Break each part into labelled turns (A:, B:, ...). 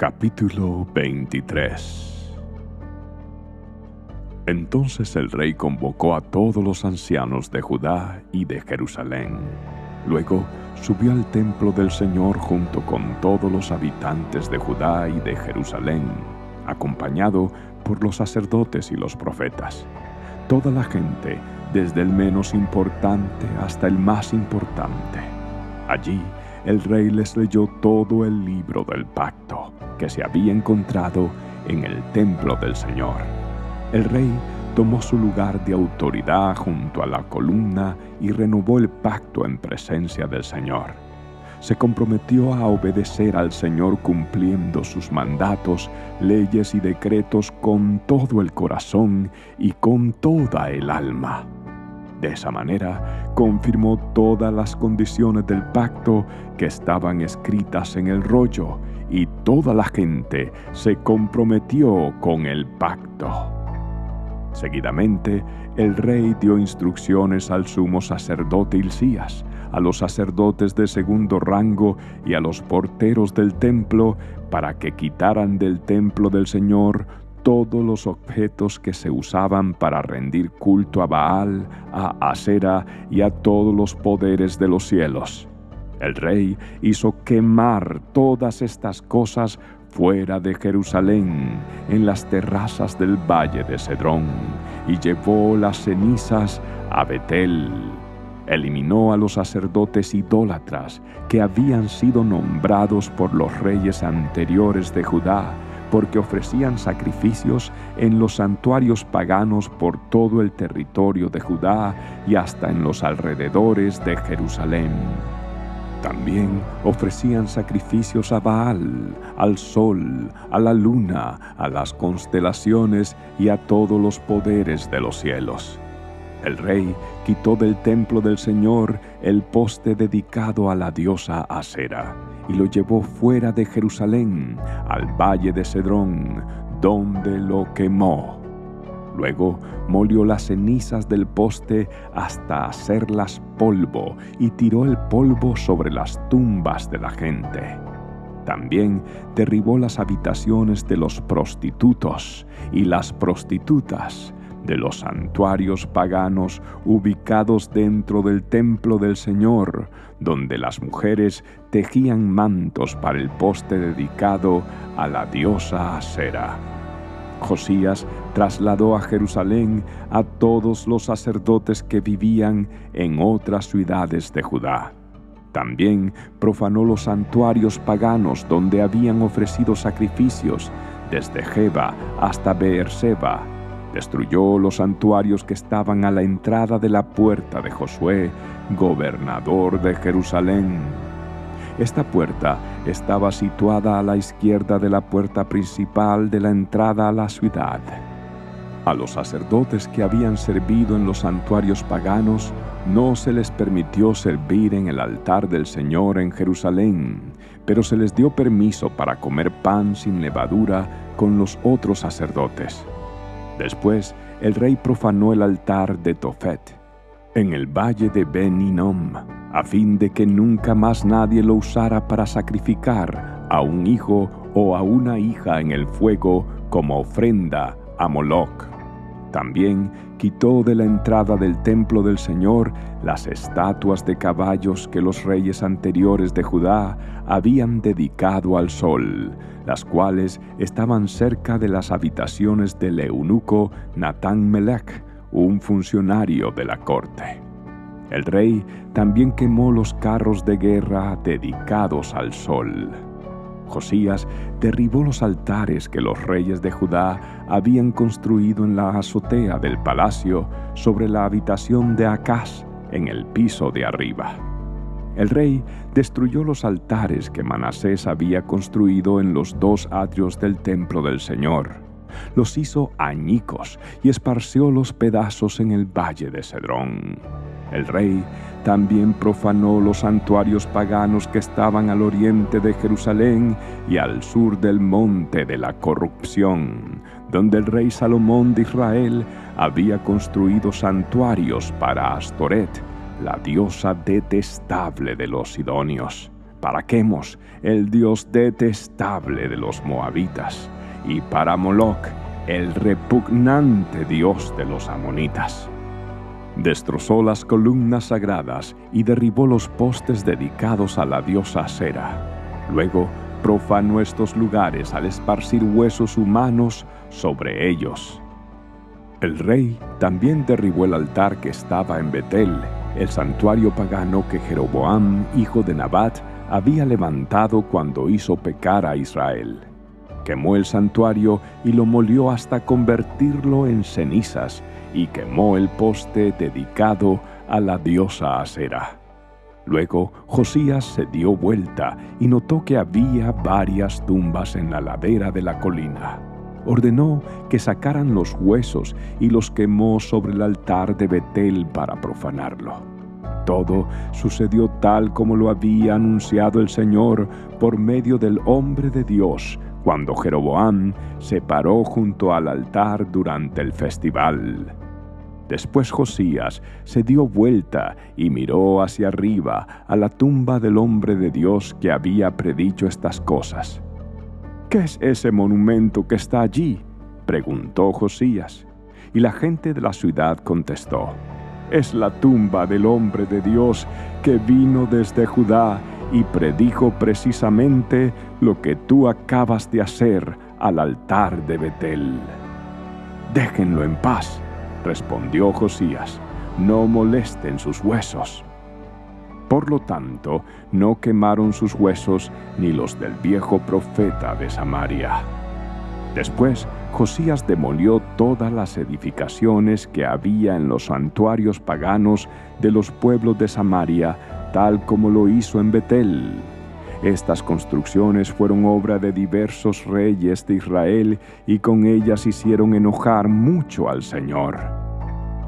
A: Capítulo 23 Entonces el rey convocó a todos los ancianos de Judá y de Jerusalén. Luego subió al templo del Señor junto con todos los habitantes de Judá y de Jerusalén, acompañado por los sacerdotes y los profetas. Toda la gente, desde el menos importante hasta el más importante. Allí el rey les leyó todo el libro del pacto que se había encontrado en el templo del Señor. El rey tomó su lugar de autoridad junto a la columna y renovó el pacto en presencia del Señor. Se comprometió a obedecer al Señor cumpliendo sus mandatos, leyes y decretos con todo el corazón y con toda el alma. De esa manera, confirmó todas las condiciones del pacto que estaban escritas en el rollo y toda la gente se comprometió con el pacto. Seguidamente, el rey dio instrucciones al sumo sacerdote Hilcías, a los sacerdotes de segundo rango y a los porteros del templo para que quitaran del templo del Señor todos los objetos que se usaban para rendir culto a Baal, a Asera y a todos los poderes de los cielos. El rey hizo quemar todas estas cosas fuera de Jerusalén, en las terrazas del valle de Cedrón, y llevó las cenizas a Betel. Eliminó a los sacerdotes idólatras que habían sido nombrados por los reyes anteriores de Judá, porque ofrecían sacrificios en los santuarios paganos por todo el territorio de Judá y hasta en los alrededores de Jerusalén. También ofrecían sacrificios a Baal, al sol, a la luna, a las constelaciones y a todos los poderes de los cielos. El rey quitó del templo del Señor el poste dedicado a la diosa Acera y lo llevó fuera de Jerusalén, al valle de Cedrón, donde lo quemó. Luego molió las cenizas del poste hasta hacerlas polvo y tiró el polvo sobre las tumbas de la gente. También derribó las habitaciones de los prostitutos y las prostitutas de los santuarios paganos ubicados dentro del templo del Señor, donde las mujeres tejían mantos para el poste dedicado a la diosa Acera. Josías trasladó a Jerusalén a todos los sacerdotes que vivían en otras ciudades de Judá. También profanó los santuarios paganos donde habían ofrecido sacrificios, desde Jeba hasta Beerseba. Destruyó los santuarios que estaban a la entrada de la puerta de Josué, gobernador de Jerusalén. Esta puerta estaba situada a la izquierda de la puerta principal de la entrada a la ciudad. A los sacerdotes que habían servido en los santuarios paganos no se les permitió servir en el altar del Señor en Jerusalén, pero se les dio permiso para comer pan sin levadura con los otros sacerdotes. Después, el rey profanó el altar de Tofet en el valle de Ben a fin de que nunca más nadie lo usara para sacrificar a un hijo o a una hija en el fuego como ofrenda a Moloch. También quitó de la entrada del templo del Señor las estatuas de caballos que los reyes anteriores de Judá habían dedicado al sol, las cuales estaban cerca de las habitaciones del eunuco Natán Melech, un funcionario de la corte. El rey también quemó los carros de guerra dedicados al sol. Josías derribó los altares que los reyes de Judá habían construido en la azotea del palacio sobre la habitación de Acaz en el piso de arriba. El rey destruyó los altares que Manasés había construido en los dos atrios del templo del Señor los hizo añicos y esparció los pedazos en el valle de Cedrón. El rey también profanó los santuarios paganos que estaban al oriente de Jerusalén y al sur del monte de la corrupción, donde el rey Salomón de Israel había construido santuarios para Astoret, la diosa detestable de los sidonios. para Quemos, el dios detestable de los moabitas, y para Moloch, el repugnante dios de los amonitas. Destrozó las columnas sagradas y derribó los postes dedicados a la diosa Sera. Luego profanó estos lugares al esparcir huesos humanos sobre ellos. El rey también derribó el altar que estaba en Betel, el santuario pagano que Jeroboam, hijo de Nabat, había levantado cuando hizo pecar a Israel. Quemó el santuario y lo molió hasta convertirlo en cenizas, y quemó el poste dedicado a la diosa Asera. Luego Josías se dio vuelta y notó que había varias tumbas en la ladera de la colina. Ordenó que sacaran los huesos y los quemó sobre el altar de Betel para profanarlo. Todo sucedió tal como lo había anunciado el Señor por medio del hombre de Dios, cuando Jeroboam se paró junto al altar durante el festival. Después Josías se dio vuelta y miró hacia arriba a la tumba del hombre de Dios que había predicho estas cosas. ¿Qué es ese monumento que está allí? preguntó Josías. Y la gente de la ciudad contestó, es la tumba del hombre de Dios que vino desde Judá y predijo precisamente lo que tú acabas de hacer al altar de Betel. Déjenlo en paz Respondió Josías, no molesten sus huesos. Por lo tanto, no quemaron sus huesos ni los del viejo profeta de Samaria. Después, Josías demolió todas las edificaciones que había en los santuarios paganos de los pueblos de Samaria, tal como lo hizo en Betel. Estas construcciones fueron obra de diversos reyes de Israel y con ellas hicieron enojar mucho al Señor.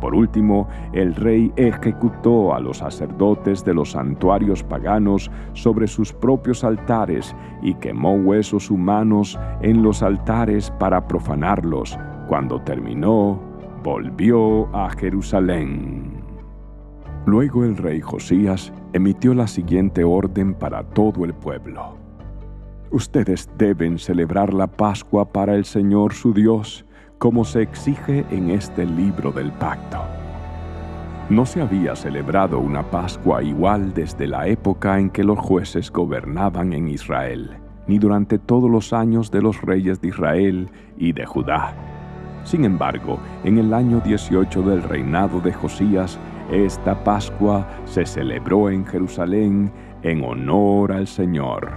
A: Por último, el rey ejecutó a los sacerdotes de los santuarios paganos sobre sus propios altares y quemó huesos humanos en los altares para profanarlos. Cuando terminó, volvió a Jerusalén. Luego el rey Josías emitió la siguiente orden para todo el pueblo. Ustedes deben celebrar la Pascua para el Señor su Dios, como se exige en este libro del pacto. No se había celebrado una Pascua igual desde la época en que los jueces gobernaban en Israel, ni durante todos los años de los reyes de Israel y de Judá. Sin embargo, en el año 18 del reinado de Josías, esta Pascua se celebró en Jerusalén en honor al Señor.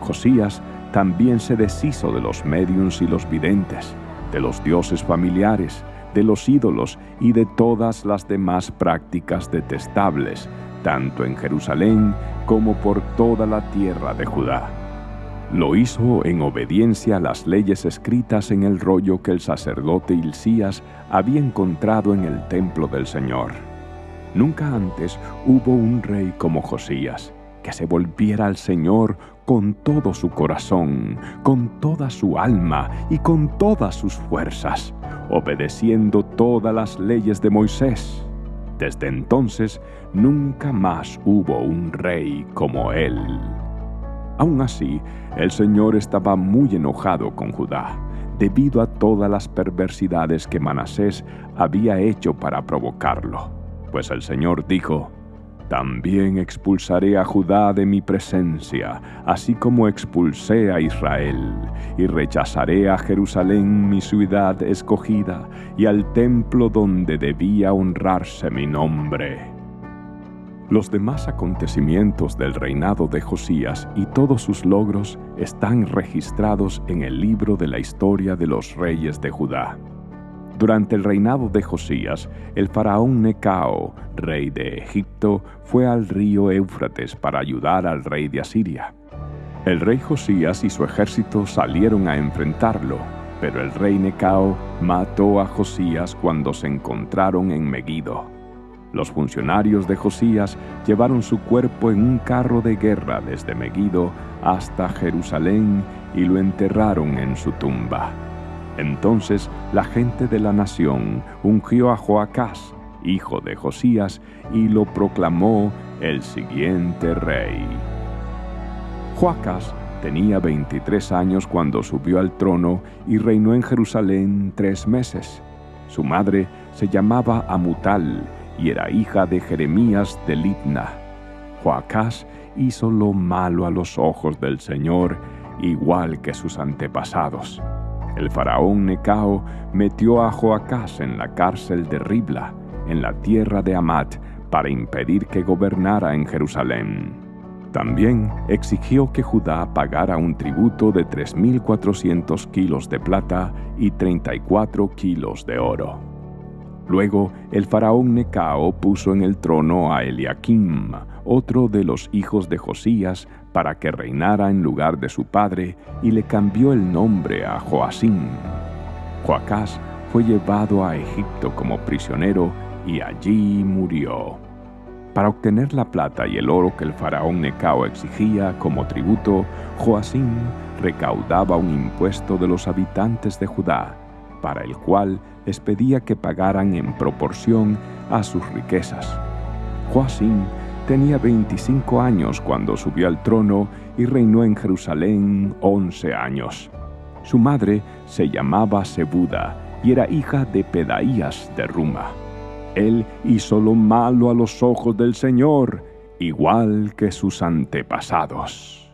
A: Josías también se deshizo de los mediums y los videntes, de los dioses familiares, de los ídolos y de todas las demás prácticas detestables, tanto en Jerusalén como por toda la tierra de Judá. Lo hizo en obediencia a las leyes escritas en el rollo que el sacerdote Hilcías había encontrado en el templo del Señor. Nunca antes hubo un rey como Josías, que se volviera al Señor con todo su corazón, con toda su alma y con todas sus fuerzas, obedeciendo todas las leyes de Moisés. Desde entonces nunca más hubo un rey como él. Aún así, el Señor estaba muy enojado con Judá, debido a todas las perversidades que Manasés había hecho para provocarlo. Pues el Señor dijo, también expulsaré a Judá de mi presencia, así como expulsé a Israel, y rechazaré a Jerusalén, mi ciudad escogida, y al templo donde debía honrarse mi nombre. Los demás acontecimientos del reinado de Josías y todos sus logros están registrados en el libro de la historia de los reyes de Judá. Durante el reinado de Josías, el faraón Necao, rey de Egipto, fue al río Éufrates para ayudar al rey de Asiria. El rey Josías y su ejército salieron a enfrentarlo, pero el rey Necao mató a Josías cuando se encontraron en Megiddo. Los funcionarios de Josías llevaron su cuerpo en un carro de guerra desde Megiddo hasta Jerusalén y lo enterraron en su tumba. Entonces la gente de la nación ungió a Joacás, hijo de Josías, y lo proclamó el siguiente rey. Joacas tenía 23 años cuando subió al trono y reinó en Jerusalén tres meses. Su madre se llamaba Amutal y era hija de Jeremías de Libna. Joacás hizo lo malo a los ojos del Señor, igual que sus antepasados. El faraón Necao metió a Joacás en la cárcel de Ribla, en la tierra de Amat, para impedir que gobernara en Jerusalén. También exigió que Judá pagara un tributo de 3.400 kilos de plata y 34 kilos de oro. Luego el faraón Necao puso en el trono a Eliakim, otro de los hijos de Josías, para que reinara en lugar de su padre, y le cambió el nombre a Joacín. Joacás fue llevado a Egipto como prisionero y allí murió. Para obtener la plata y el oro que el faraón Necao exigía como tributo, Joacín recaudaba un impuesto de los habitantes de Judá, para el cual les pedía que pagaran en proporción a sus riquezas. Tenía 25 años cuando subió al trono y reinó en Jerusalén 11 años. Su madre se llamaba Sebuda y era hija de Pedaías de Ruma. Él hizo lo malo a los ojos del Señor, igual que sus antepasados.